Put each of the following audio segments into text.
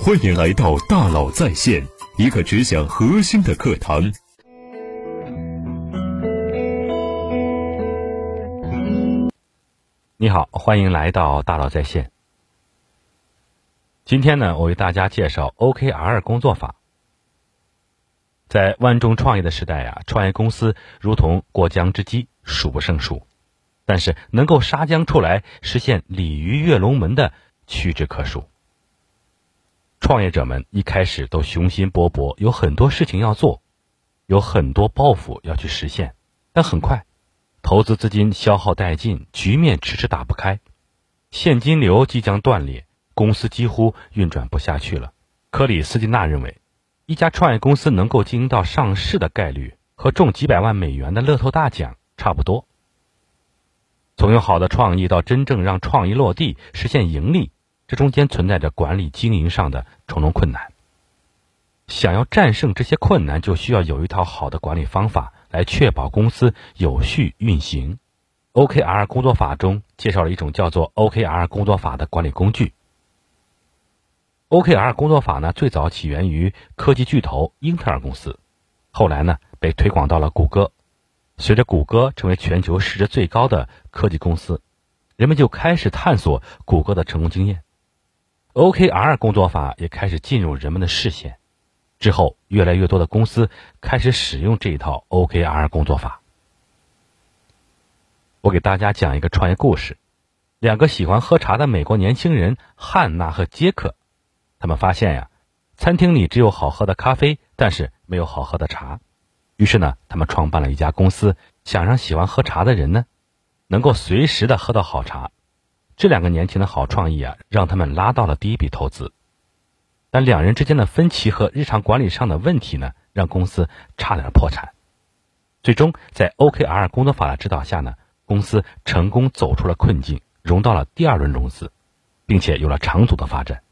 欢迎来到大佬在线，一个只讲核心的课堂。你好，欢迎来到大佬在线。今天呢，我为大家介绍 OKR 工作法。在万众创业的时代啊，创业公司如同过江之鲫，数不胜数。但是能够杀江出来，实现鲤鱼跃龙门的屈指可数。创业者们一开始都雄心勃勃，有很多事情要做，有很多抱负要去实现。但很快，投资资金消耗殆尽，局面迟迟打不开，现金流即将断裂，公司几乎运转不下去了。克里斯蒂娜认为，一家创业公司能够经营到上市的概率和中几百万美元的乐透大奖差不多。从有好的创意到真正让创意落地、实现盈利，这中间存在着管理经营上的重重困难。想要战胜这些困难，就需要有一套好的管理方法来确保公司有序运行。OKR 工作法中介绍了一种叫做 OKR 工作法的管理工具。OKR 工作法呢，最早起源于科技巨头英特尔公司，后来呢被推广到了谷歌。随着谷歌成为全球市值最高的科技公司，人们就开始探索谷歌的成功经验。OKR 工作法也开始进入人们的视线。之后，越来越多的公司开始使用这一套 OKR 工作法。我给大家讲一个创业故事：两个喜欢喝茶的美国年轻人汉娜和杰克，他们发现呀，餐厅里只有好喝的咖啡，但是没有好喝的茶。于是呢，他们创办了一家公司，想让喜欢喝茶的人呢，能够随时的喝到好茶。这两个年轻的好创意啊，让他们拉到了第一笔投资。但两人之间的分歧和日常管理上的问题呢，让公司差点破产。最终，在 OKR 工作法的指导下呢，公司成功走出了困境，融到了第二轮融资，并且有了长足的发展。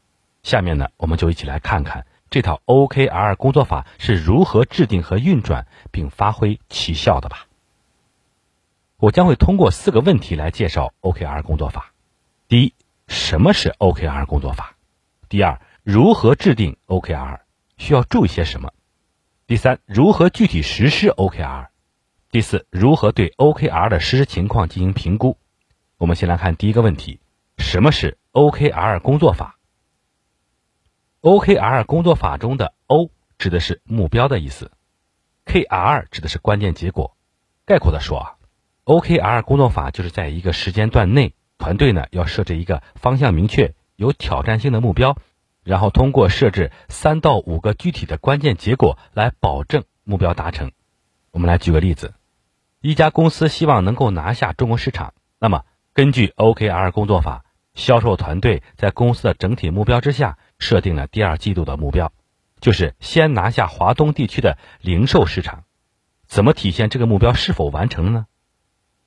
下面呢，我们就一起来看看。这套 OKR 工作法是如何制定和运转并发挥奇效的吧？我将会通过四个问题来介绍 OKR 工作法。第一，什么是 OKR 工作法？第二，如何制定 OKR？需要注意些什么？第三，如何具体实施 OKR？第四，如何对 OKR 的实施情况进行评估？我们先来看第一个问题：什么是 OKR 工作法？OKR 工作法中的 O 指的是目标的意思，KR 指的是关键结果。概括的说啊，OKR 工作法就是在一个时间段内，团队呢要设置一个方向明确、有挑战性的目标，然后通过设置三到五个具体的关键结果来保证目标达成。我们来举个例子，一家公司希望能够拿下中国市场，那么根据 OKR 工作法，销售团队在公司的整体目标之下。设定了第二季度的目标，就是先拿下华东地区的零售市场。怎么体现这个目标是否完成呢？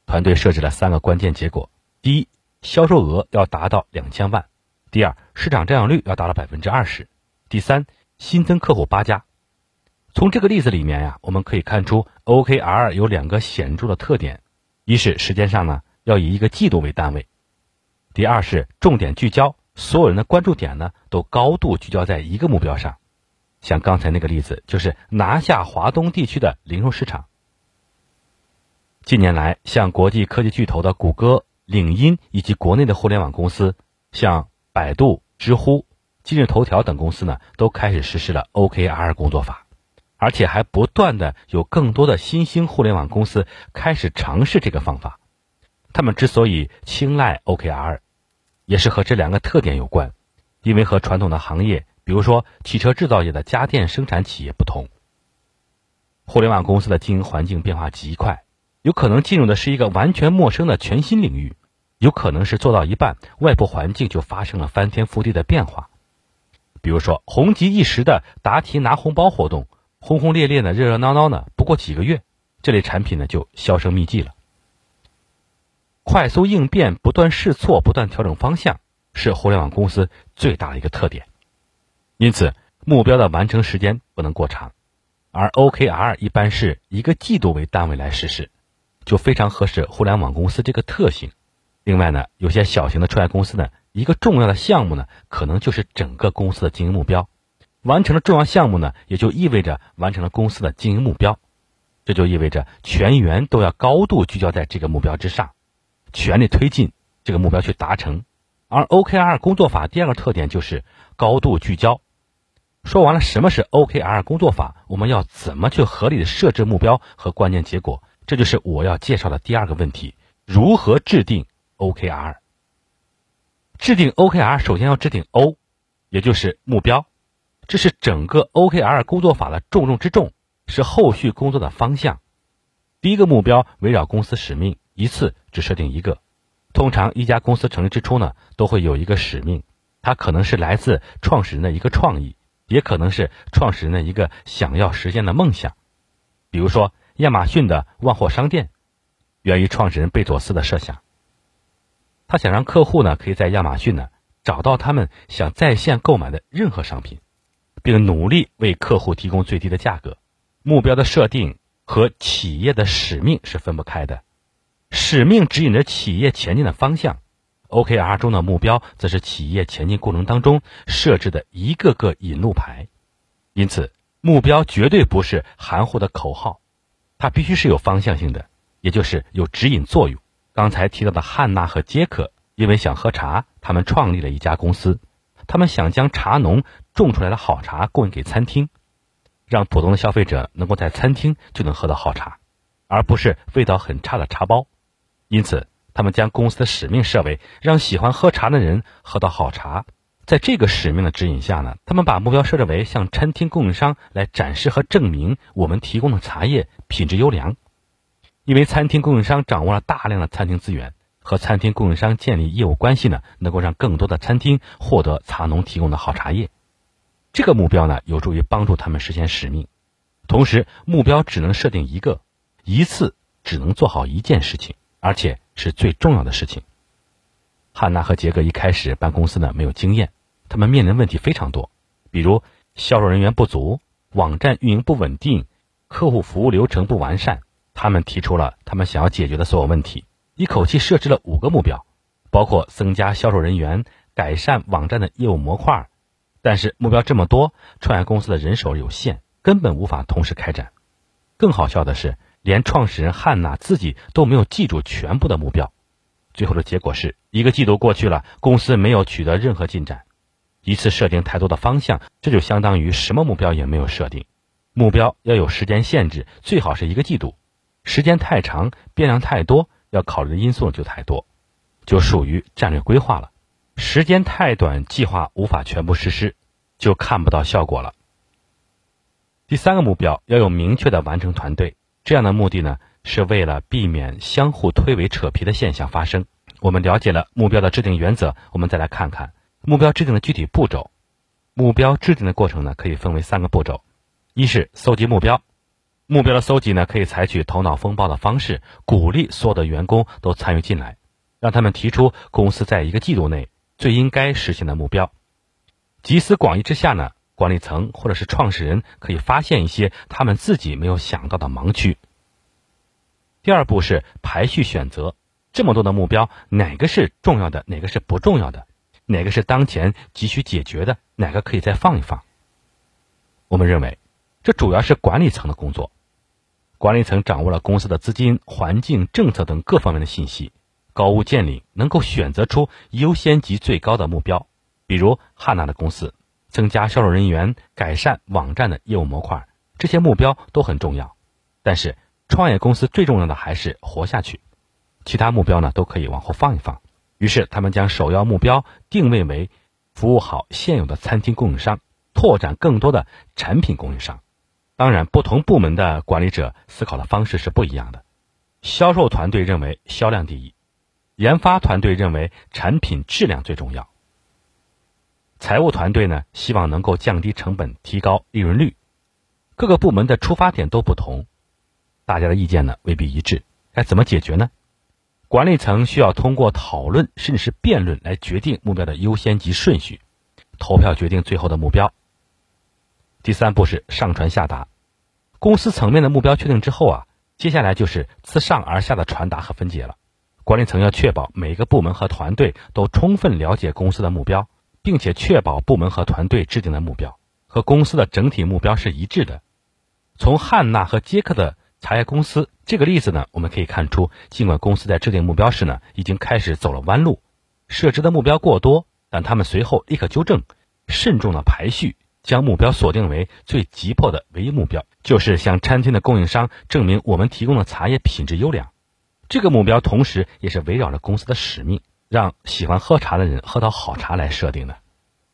团队设置了三个关键结果：第一，销售额要达到两千万；第二，市场占有率要达到百分之二十；第三，新增客户八家。从这个例子里面呀，我们可以看出 OKR 有两个显著的特点：一是时间上呢要以一个季度为单位；第二是重点聚焦。所有人的关注点呢，都高度聚焦在一个目标上，像刚才那个例子，就是拿下华东地区的零售市场。近年来，像国际科技巨头的谷歌、领英以及国内的互联网公司，像百度、知乎、今日头条等公司呢，都开始实施了 OKR 工作法，而且还不断的有更多的新兴互联网公司开始尝试这个方法。他们之所以青睐 OKR。也是和这两个特点有关，因为和传统的行业，比如说汽车制造业的家电生产企业不同，互联网公司的经营环境变化极快，有可能进入的是一个完全陌生的全新领域，有可能是做到一半，外部环境就发生了翻天覆地的变化。比如说红极一时的答题拿红包活动，轰轰烈烈的热热闹闹的，不过几个月，这类产品呢就销声匿迹了。快速应变、不断试错、不断调整方向，是互联网公司最大的一个特点。因此，目标的完成时间不能过长，而 OKR 一般是一个季度为单位来实施，就非常合适互联网公司这个特性。另外呢，有些小型的创业公司呢，一个重要的项目呢，可能就是整个公司的经营目标。完成了重要项目呢，也就意味着完成了公司的经营目标。这就意味着全员都要高度聚焦在这个目标之上，全力推进这个目标去达成。而 OKR 工作法第二个特点就是高度聚焦。说完了什么是 OKR 工作法，我们要怎么去合理的设置目标和关键结果？这就是我要介绍的第二个问题：如何制定 OKR？制定 OKR 首先要制定 O，也就是目标，这是整个 OKR 工作法的重中之重。是后续工作的方向。第一个目标围绕公司使命，一次只设定一个。通常一家公司成立之初呢，都会有一个使命，它可能是来自创始人的一个创意，也可能是创始人的一个想要实现的梦想。比如说，亚马逊的万货商店，源于创始人贝佐斯的设想。他想让客户呢，可以在亚马逊呢找到他们想在线购买的任何商品，并努力为客户提供最低的价格。目标的设定和企业的使命是分不开的，使命指引着企业前进的方向，OKR 中的目标则是企业前进过程当中设置的一个个引路牌。因此，目标绝对不是含糊的口号，它必须是有方向性的，也就是有指引作用。刚才提到的汉娜和杰克，因为想喝茶，他们创立了一家公司，他们想将茶农种出来的好茶供应给餐厅。让普通的消费者能够在餐厅就能喝到好茶，而不是味道很差的茶包。因此，他们将公司的使命设为让喜欢喝茶的人喝到好茶。在这个使命的指引下呢，他们把目标设置为向餐厅供应商来展示和证明我们提供的茶叶品质优良。因为餐厅供应商掌握了大量的餐厅资源，和餐厅供应商建立业务关系呢，能够让更多的餐厅获得茶农提供的好茶叶。这个目标呢，有助于帮助他们实现使命。同时，目标只能设定一个，一次只能做好一件事情，而且是最重要的事情。汉娜和杰克一开始办公司呢，没有经验，他们面临问题非常多，比如销售人员不足、网站运营不稳定、客户服务流程不完善。他们提出了他们想要解决的所有问题，一口气设置了五个目标，包括增加销售人员、改善网站的业务模块。但是目标这么多，创业公司的人手有限，根本无法同时开展。更好笑的是，连创始人汉娜自己都没有记住全部的目标。最后的结果是一个季度过去了，公司没有取得任何进展。一次设定太多的方向，这就相当于什么目标也没有设定。目标要有时间限制，最好是一个季度。时间太长，变量太多，要考虑的因素就太多，就属于战略规划了。时间太短，计划无法全部实施，就看不到效果了。第三个目标要有明确的完成团队，这样的目的呢，是为了避免相互推诿扯皮的现象发生。我们了解了目标的制定原则，我们再来看看目标制定的具体步骤。目标制定的过程呢，可以分为三个步骤：一是搜集目标，目标的搜集呢，可以采取头脑风暴的方式，鼓励所有的员工都参与进来，让他们提出公司在一个季度内。最应该实现的目标，集思广益之下呢，管理层或者是创始人可以发现一些他们自己没有想到的盲区。第二步是排序选择，这么多的目标，哪个是重要的，哪个是不重要的，哪个是当前急需解决的，哪个可以再放一放。我们认为，这主要是管理层的工作，管理层掌握了公司的资金、环境、政策等各方面的信息。高屋建瓴，能够选择出优先级最高的目标，比如汉娜的公司，增加销售人员、改善网站的业务模块，这些目标都很重要。但是创业公司最重要的还是活下去，其他目标呢都可以往后放一放。于是他们将首要目标定位为服务好现有的餐厅供应商，拓展更多的产品供应商。当然，不同部门的管理者思考的方式是不一样的。销售团队认为销量第一。研发团队认为产品质量最重要，财务团队呢希望能够降低成本，提高利润率。各个部门的出发点都不同，大家的意见呢未必一致，该怎么解决呢？管理层需要通过讨论甚至是辩论来决定目标的优先级顺序，投票决定最后的目标。第三步是上传下达，公司层面的目标确定之后啊，接下来就是自上而下的传达和分解了。管理层要确保每个部门和团队都充分了解公司的目标，并且确保部门和团队制定的目标和公司的整体目标是一致的。从汉娜和杰克的茶叶公司这个例子呢，我们可以看出，尽管公司在制定目标时呢，已经开始走了弯路，设置的目标过多，但他们随后立刻纠正，慎重的排序，将目标锁定为最急迫的唯一目标，就是向餐厅的供应商证明我们提供的茶叶品质优良。这个目标同时也是围绕着公司的使命，让喜欢喝茶的人喝到好茶来设定的。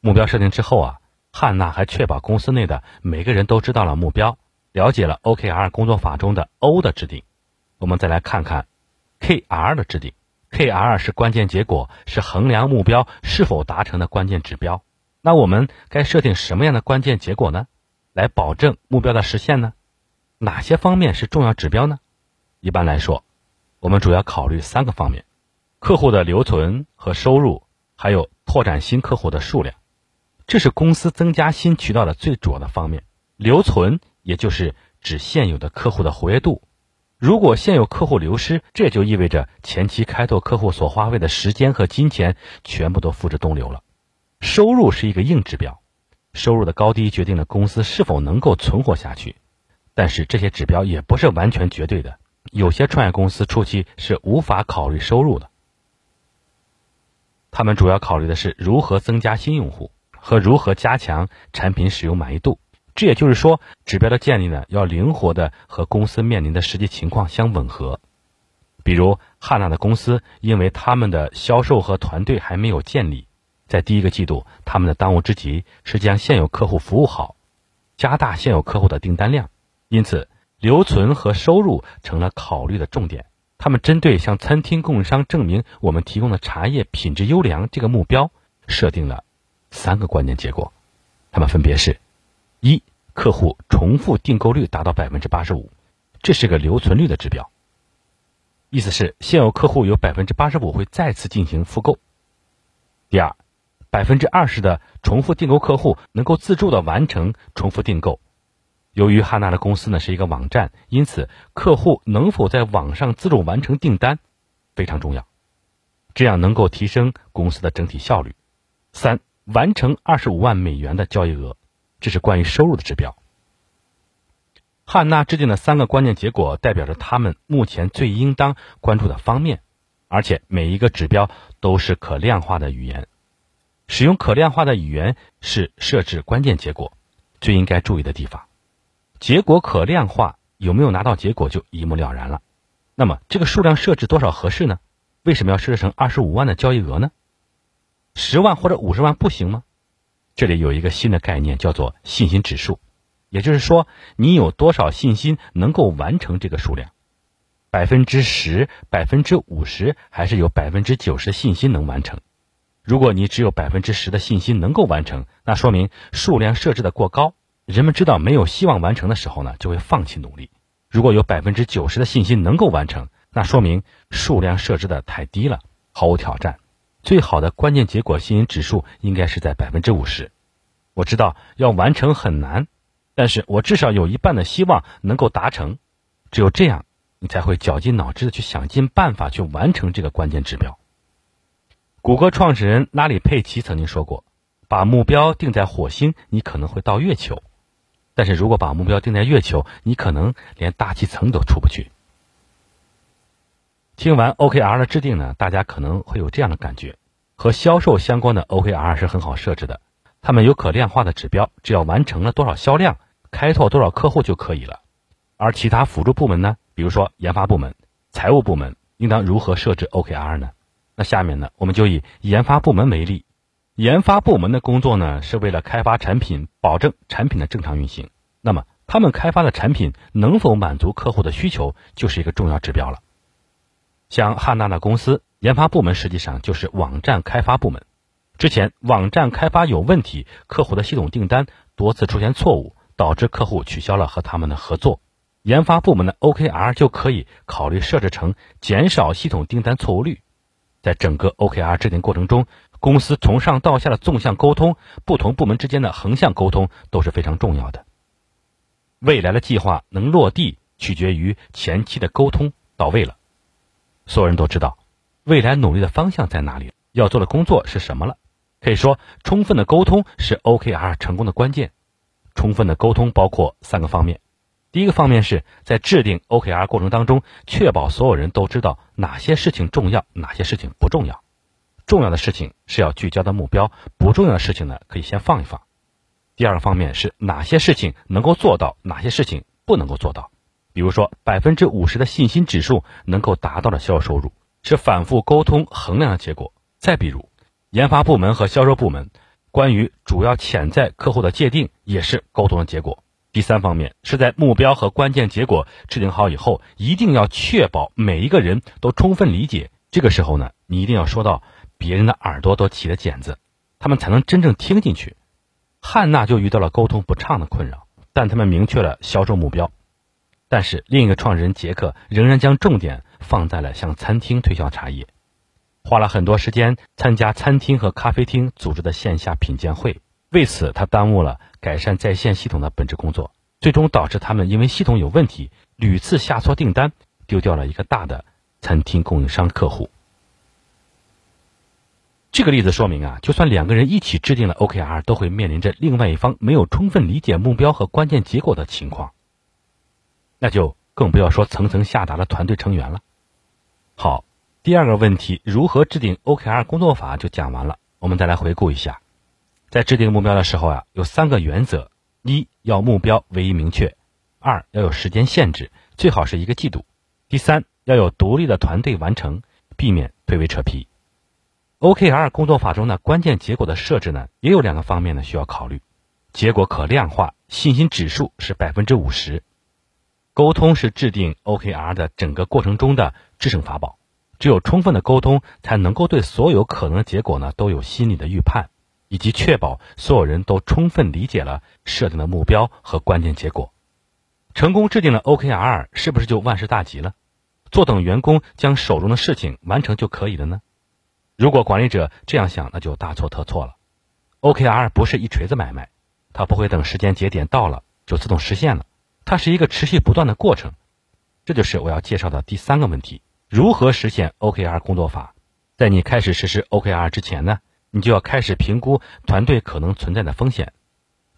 目标设定之后啊，汉娜还确保公司内的每个人都知道了目标，了解了 OKR 工作法中的 O 的制定。我们再来看看 KR 的制定。KR 是关键结果，是衡量目标是否达成的关键指标。那我们该设定什么样的关键结果呢？来保证目标的实现呢？哪些方面是重要指标呢？一般来说。我们主要考虑三个方面：客户的留存和收入，还有拓展新客户的数量。这是公司增加新渠道的最主要的方面。留存也就是指现有的客户的活跃度。如果现有客户流失，这就意味着前期开拓客户所花费的时间和金钱全部都付之东流了。收入是一个硬指标，收入的高低决定了公司是否能够存活下去。但是这些指标也不是完全绝对的。有些创业公司初期是无法考虑收入的，他们主要考虑的是如何增加新用户和如何加强产品使用满意度。这也就是说，指标的建立呢，要灵活的和公司面临的实际情况相吻合。比如汉娜的公司，因为他们的销售和团队还没有建立，在第一个季度，他们的当务之急是将现有客户服务好，加大现有客户的订单量，因此。留存和收入成了考虑的重点。他们针对向餐厅供应商证明我们提供的茶叶品质优良这个目标，设定了三个关键结果。他们分别是：一、客户重复订购率达到百分之八十五，这是个留存率的指标，意思是现有客户有百分之八十五会再次进行复购。第二，百分之二十的重复订购客户能够自助的完成重复订购。由于汉娜的公司呢是一个网站，因此客户能否在网上自助完成订单非常重要，这样能够提升公司的整体效率。三、完成二十五万美元的交易额，这是关于收入的指标。汉娜制定的三个关键结果代表着他们目前最应当关注的方面，而且每一个指标都是可量化的语言。使用可量化的语言是设置关键结果最应该注意的地方。结果可量化，有没有拿到结果就一目了然了。那么这个数量设置多少合适呢？为什么要设置成二十五万的交易额呢？十万或者五十万不行吗？这里有一个新的概念，叫做信心指数，也就是说你有多少信心能够完成这个数量？百分之十、百分之五十，还是有百分之九十的信心能完成？如果你只有百分之十的信心能够完成，那说明数量设置的过高。人们知道没有希望完成的时候呢，就会放弃努力。如果有百分之九十的信心能够完成，那说明数量设置的太低了，毫无挑战。最好的关键结果吸引指数应该是在百分之五十。我知道要完成很难，但是我至少有一半的希望能够达成。只有这样，你才会绞尽脑汁的去想尽办法去完成这个关键指标。谷歌创始人拉里·佩奇曾经说过：“把目标定在火星，你可能会到月球。”但是如果把目标定在月球，你可能连大气层都出不去。听完 OKR 的制定呢，大家可能会有这样的感觉：和销售相关的 OKR 是很好设置的，他们有可量化的指标，只要完成了多少销量、开拓多少客户就可以了。而其他辅助部门呢，比如说研发部门、财务部门，应当如何设置 OKR 呢？那下面呢，我们就以研发部门为例。研发部门的工作呢，是为了开发产品，保证产品的正常运行。那么，他们开发的产品能否满足客户的需求，就是一个重要指标了。像汉娜娜公司，研发部门实际上就是网站开发部门。之前网站开发有问题，客户的系统订单多次出现错误，导致客户取消了和他们的合作。研发部门的 OKR 就可以考虑设置成减少系统订单错误率。在整个 OKR 制定过程中，公司从上到下的纵向沟通，不同部门之间的横向沟通都是非常重要的。未来的计划能落地，取决于前期的沟通到位了。所有人都知道，未来努力的方向在哪里，要做的工作是什么了。可以说，充分的沟通是 OKR 成功的关键。充分的沟通包括三个方面。第一个方面是在制定 OKR 过程当中，确保所有人都知道哪些事情重要，哪些事情不重要。重要的事情是要聚焦的目标，不重要的事情呢可以先放一放。第二个方面是哪些事情能够做到，哪些事情不能够做到。比如说，百分之五十的信心指数能够达到的销售收入，是反复沟通衡量的结果。再比如，研发部门和销售部门关于主要潜在客户的界定，也是沟通的结果。第三方面是在目标和关键结果制定好以后，一定要确保每一个人都充分理解。这个时候呢，你一定要说到别人的耳朵都起了茧子，他们才能真正听进去。汉娜就遇到了沟通不畅的困扰，但他们明确了销售目标。但是另一个创始人杰克仍然将重点放在了向餐厅推销茶叶，花了很多时间参加餐厅和咖啡厅组织的线下品鉴会。为此，他耽误了改善在线系统的本职工作，最终导致他们因为系统有问题，屡次下错订单，丢掉了一个大的餐厅供应商客户。这个例子说明啊，就算两个人一起制定了 OKR，都会面临着另外一方没有充分理解目标和关键结果的情况。那就更不要说层层下达的团队成员了。好，第二个问题，如何制定 OKR 工作法就讲完了。我们再来回顾一下。在制定目标的时候啊，有三个原则：一要目标唯一明确；二要有时间限制，最好是一个季度；第三要有独立的团队完成，避免推诿扯皮。OKR 工作法中的关键结果的设置呢，也有两个方面呢需要考虑：结果可量化，信心指数是百分之五十；沟通是制定 OKR 的整个过程中的制胜法宝。只有充分的沟通，才能够对所有可能的结果呢都有心理的预判。以及确保所有人都充分理解了设定的目标和关键结果，成功制定了 OKR，是不是就万事大吉了？坐等员工将手中的事情完成就可以了呢？如果管理者这样想，那就大错特错了。OKR 不是一锤子买卖，它不会等时间节点到了就自动实现了，它是一个持续不断的过程。这就是我要介绍的第三个问题：如何实现 OKR 工作法？在你开始实施 OKR 之前呢？你就要开始评估团队可能存在的风险，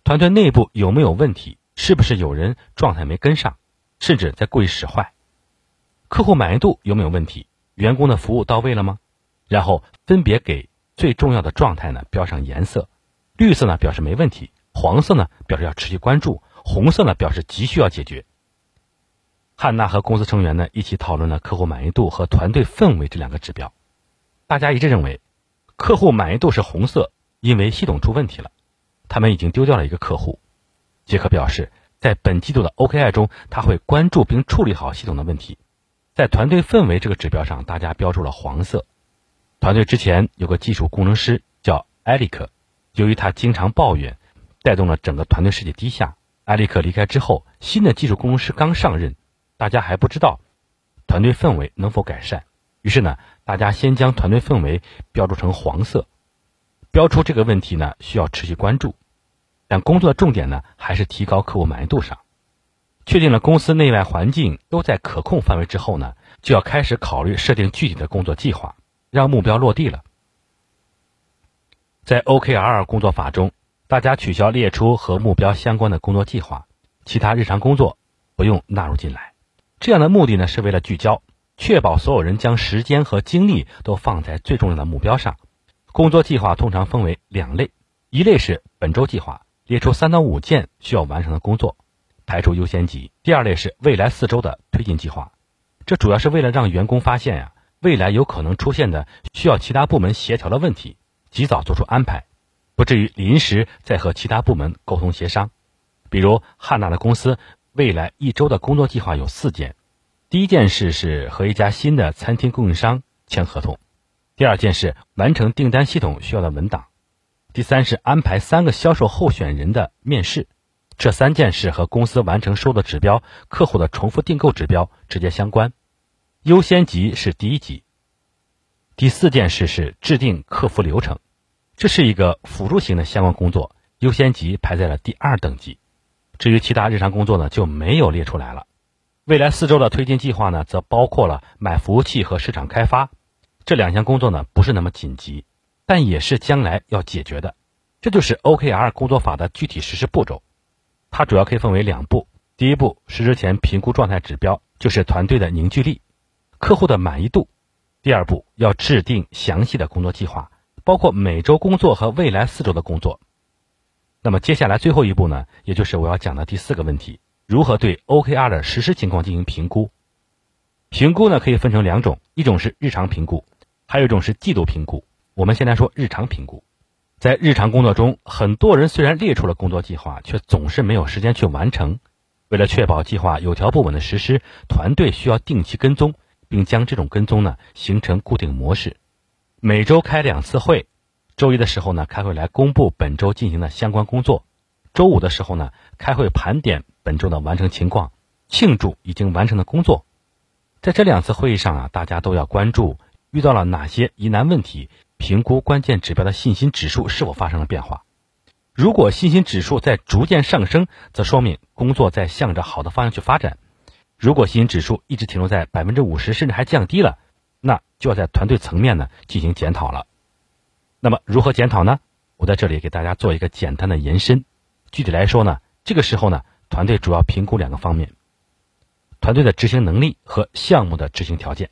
团队内部有没有问题，是不是有人状态没跟上，甚至在故意使坏？客户满意度有没有问题？员工的服务到位了吗？然后分别给最重要的状态呢标上颜色，绿色呢表示没问题，黄色呢表示要持续关注，红色呢表示急需要解决。汉娜和公司成员呢一起讨论了客户满意度和团队氛围这两个指标，大家一致认为。客户满意度是红色，因为系统出问题了，他们已经丢掉了一个客户。杰克表示，在本季度的 OKI 中，他会关注并处理好系统的问题。在团队氛围这个指标上，大家标注了黄色。团队之前有个技术工程师叫埃里克，由于他经常抱怨，带动了整个团队士气低下。埃里克离开之后，新的技术工程师刚上任，大家还不知道团队氛围能否改善。于是呢。大家先将团队氛围标注成黄色，标出这个问题呢需要持续关注，但工作的重点呢还是提高客户满意度上。确定了公司内外环境都在可控范围之后呢，就要开始考虑设定具体的工作计划，让目标落地了。在 OKR 工作法中，大家取消列出和目标相关的工作计划，其他日常工作不用纳入进来。这样的目的呢是为了聚焦。确保所有人将时间和精力都放在最重要的目标上。工作计划通常分为两类：一类是本周计划，列出三到五件需要完成的工作，排除优先级；第二类是未来四周的推进计划，这主要是为了让员工发现呀未来有可能出现的需要其他部门协调的问题，及早做出安排，不至于临时再和其他部门沟通协商。比如汉娜的公司未来一周的工作计划有四件。第一件事是和一家新的餐厅供应商签合同，第二件事完成订单系统需要的文档，第三是安排三个销售候选人的面试。这三件事和公司完成收的指标、客户的重复订购指标直接相关，优先级是第一级。第四件事是制定客服流程，这是一个辅助型的相关工作，优先级排在了第二等级。至于其他日常工作呢，就没有列出来了。未来四周的推进计划呢，则包括了买服务器和市场开发，这两项工作呢不是那么紧急，但也是将来要解决的。这就是 OKR 工作法的具体实施步骤。它主要可以分为两步：第一步，实施前评估状态指标，就是团队的凝聚力、客户的满意度；第二步，要制定详细的工作计划，包括每周工作和未来四周的工作。那么接下来最后一步呢，也就是我要讲的第四个问题：如何对 OKR 的实施情况进行评估？评估呢可以分成两种，一种是日常评估，还有一种是季度评估。我们先来说日常评估。在日常工作中，很多人虽然列出了工作计划，却总是没有时间去完成。为了确保计划有条不紊的实施，团队需要定期跟踪，并将这种跟踪呢形成固定模式。每周开两次会。周一的时候呢，开会来公布本周进行的相关工作；周五的时候呢，开会盘点本周的完成情况，庆祝已经完成的工作。在这两次会议上啊，大家都要关注遇到了哪些疑难问题，评估关键指标的信心指数是否发生了变化。如果信心指数在逐渐上升，则说明工作在向着好的方向去发展；如果信心指数一直停留在百分之五十，甚至还降低了，就要在团队层面呢进行检讨了。那么如何检讨呢？我在这里给大家做一个简单的延伸。具体来说呢，这个时候呢，团队主要评估两个方面：团队的执行能力和项目的执行条件。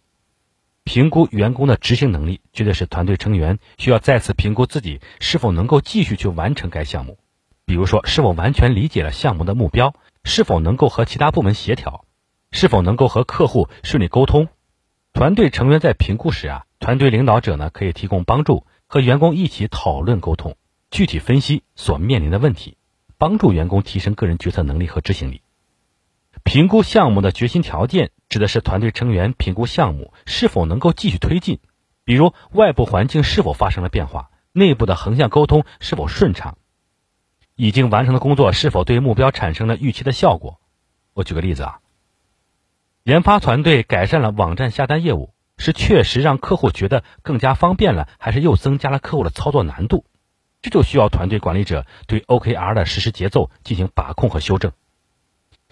评估员工的执行能力，绝对是团队成员需要再次评估自己是否能够继续去完成该项目。比如说，是否完全理解了项目的目标，是否能够和其他部门协调，是否能够和客户顺利沟通。团队成员在评估时啊，团队领导者呢可以提供帮助。和员工一起讨论沟通，具体分析所面临的问题，帮助员工提升个人决策能力和执行力。评估项目的决心条件，指的是团队成员评估项目是否能够继续推进，比如外部环境是否发生了变化，内部的横向沟通是否顺畅，已经完成的工作是否对目标产生了预期的效果。我举个例子啊，研发团队改善了网站下单业务。是确实让客户觉得更加方便了，还是又增加了客户的操作难度？这就需要团队管理者对 OKR 的实施节奏进行把控和修正，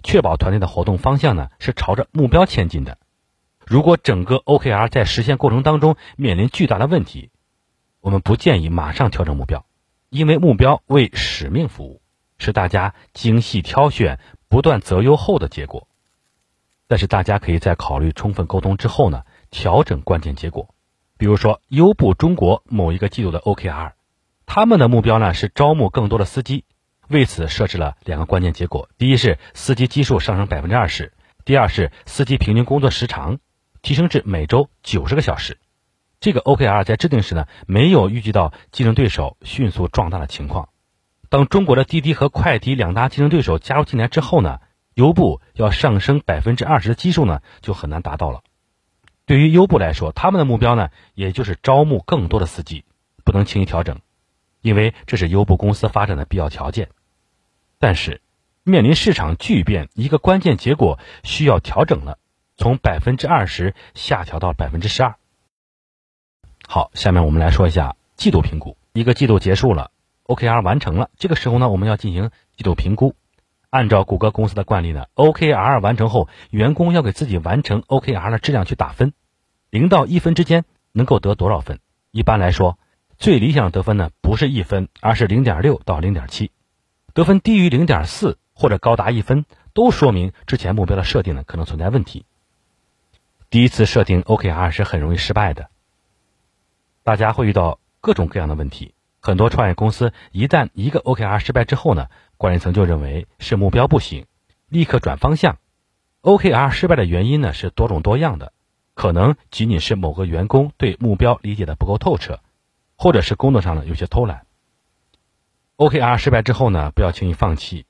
确保团队的活动方向呢是朝着目标前进的。如果整个 OKR 在实现过程当中面临巨大的问题，我们不建议马上调整目标，因为目标为使命服务，是大家精细挑选、不断择优后的结果。但是大家可以在考虑充分沟通之后呢？调整关键结果，比如说优步中国某一个季度的 OKR，他们的目标呢是招募更多的司机，为此设置了两个关键结果：第一是司机基数上升百分之二十；第二是司机平均工作时长提升至每周九十个小时。这个 OKR 在制定时呢，没有预计到竞争对手迅速壮大的情况。当中国的滴滴和快滴两大竞争对手加入进来之后呢，优步要上升百分之二十的基数呢，就很难达到了。对于优步来说，他们的目标呢，也就是招募更多的司机，不能轻易调整，因为这是优步公司发展的必要条件。但是，面临市场巨变，一个关键结果需要调整了，从百分之二十下调到百分之十二。好，下面我们来说一下季度评估。一个季度结束了，OKR 完成了，这个时候呢，我们要进行季度评估。按照谷歌公司的惯例呢，OKR 完成后，员工要给自己完成 OKR 的质量去打分，零到一分之间能够得多少分？一般来说，最理想的得分呢不是一分，而是零点六到零点七。得分低于零点四或者高达一分，都说明之前目标的设定呢可能存在问题。第一次设定 OKR 是很容易失败的，大家会遇到各种各样的问题。很多创业公司一旦一个 OKR 失败之后呢？管理层就认为是目标不行，立刻转方向。OKR 失败的原因呢是多种多样的，可能仅仅是某个员工对目标理解的不够透彻，或者是工作上呢有些偷懒。OKR 失败之后呢，不要轻易放弃，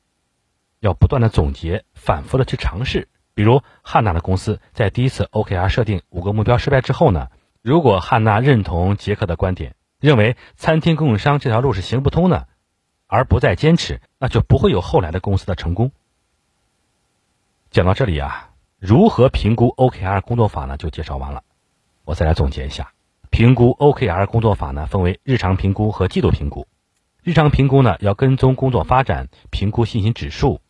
要不断的总结，反复的去尝试。比如汉娜的公司在第一次 OKR 设定五个目标失败之后呢，如果汉娜认同杰克的观点，认为餐厅供应商这条路是行不通的。而不再坚持，那就不会有后来的公司的成功。讲到这里啊，如何评估 OKR 工作法呢？就介绍完了。我再来总结一下，评估 OKR 工作法呢，分为日常评估和季度评估。日常评估呢，要跟踪工作发展，评估信心指数。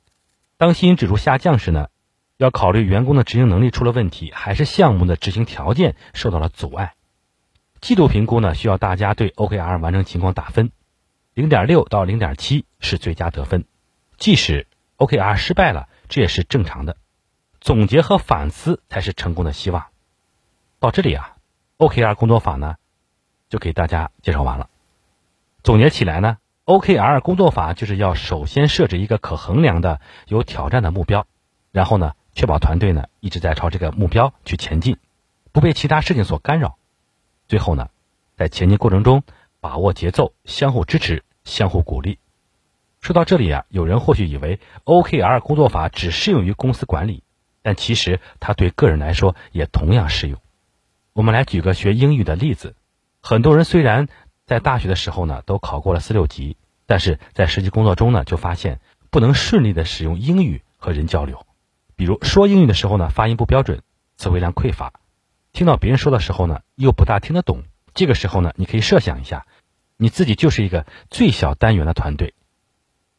当信心指数下降时呢，要考虑员工的执行能力出了问题，还是项目的执行条件受到了阻碍。季度评估呢，需要大家对 OKR 完成情况打分，零点六到零点七是最佳得分。即使 OKR 失败了，这也是正常的。总结和反思才是成功的希望。到这里啊，OKR 工作法呢，就给大家介绍完了。总结起来呢，OKR 工作法就是要首先设置一个可衡量的、有挑战的目标，然后呢，确保团队呢一直在朝这个目标去前进，不被其他事情所干扰。最后呢，在前进过程中把握节奏，相互支持，相互鼓励。说到这里啊，有人或许以为 OKR 工作法只适用于公司管理。但其实它对个人来说也同样适用。我们来举个学英语的例子。很多人虽然在大学的时候呢都考过了四六级，但是在实际工作中呢就发现不能顺利的使用英语和人交流。比如说英语的时候呢发音不标准，词汇量匮乏，听到别人说的时候呢又不大听得懂。这个时候呢你可以设想一下，你自己就是一个最小单元的团队，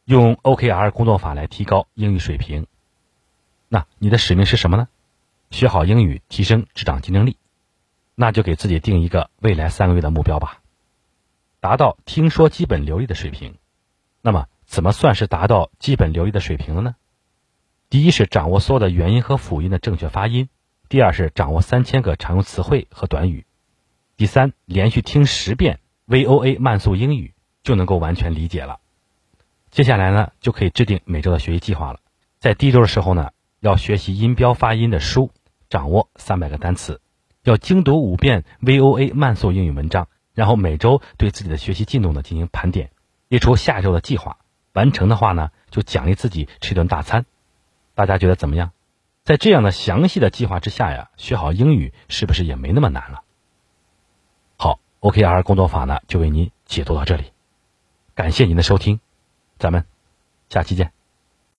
用 OKR 工作法来提高英语水平。那你的使命是什么呢？学好英语，提升职场竞争力，那就给自己定一个未来三个月的目标吧，达到听说基本流利的水平。那么，怎么算是达到基本流利的水平了呢？第一是掌握所有的元音和辅音的正确发音；第二是掌握三千个常用词汇和短语；第三，连续听十遍 VOA 慢速英语就能够完全理解了。接下来呢，就可以制定每周的学习计划了。在第一周的时候呢。要学习音标发音的书，掌握三百个单词，要精读五遍 VOA 慢速英语文章，然后每周对自己的学习进度呢进行盘点，列出下周的计划。完成的话呢，就奖励自己吃一顿大餐。大家觉得怎么样？在这样的详细的计划之下呀，学好英语是不是也没那么难了？，OKR 工作法呢就为您解读到这里，感谢您的收听，咱们下期见。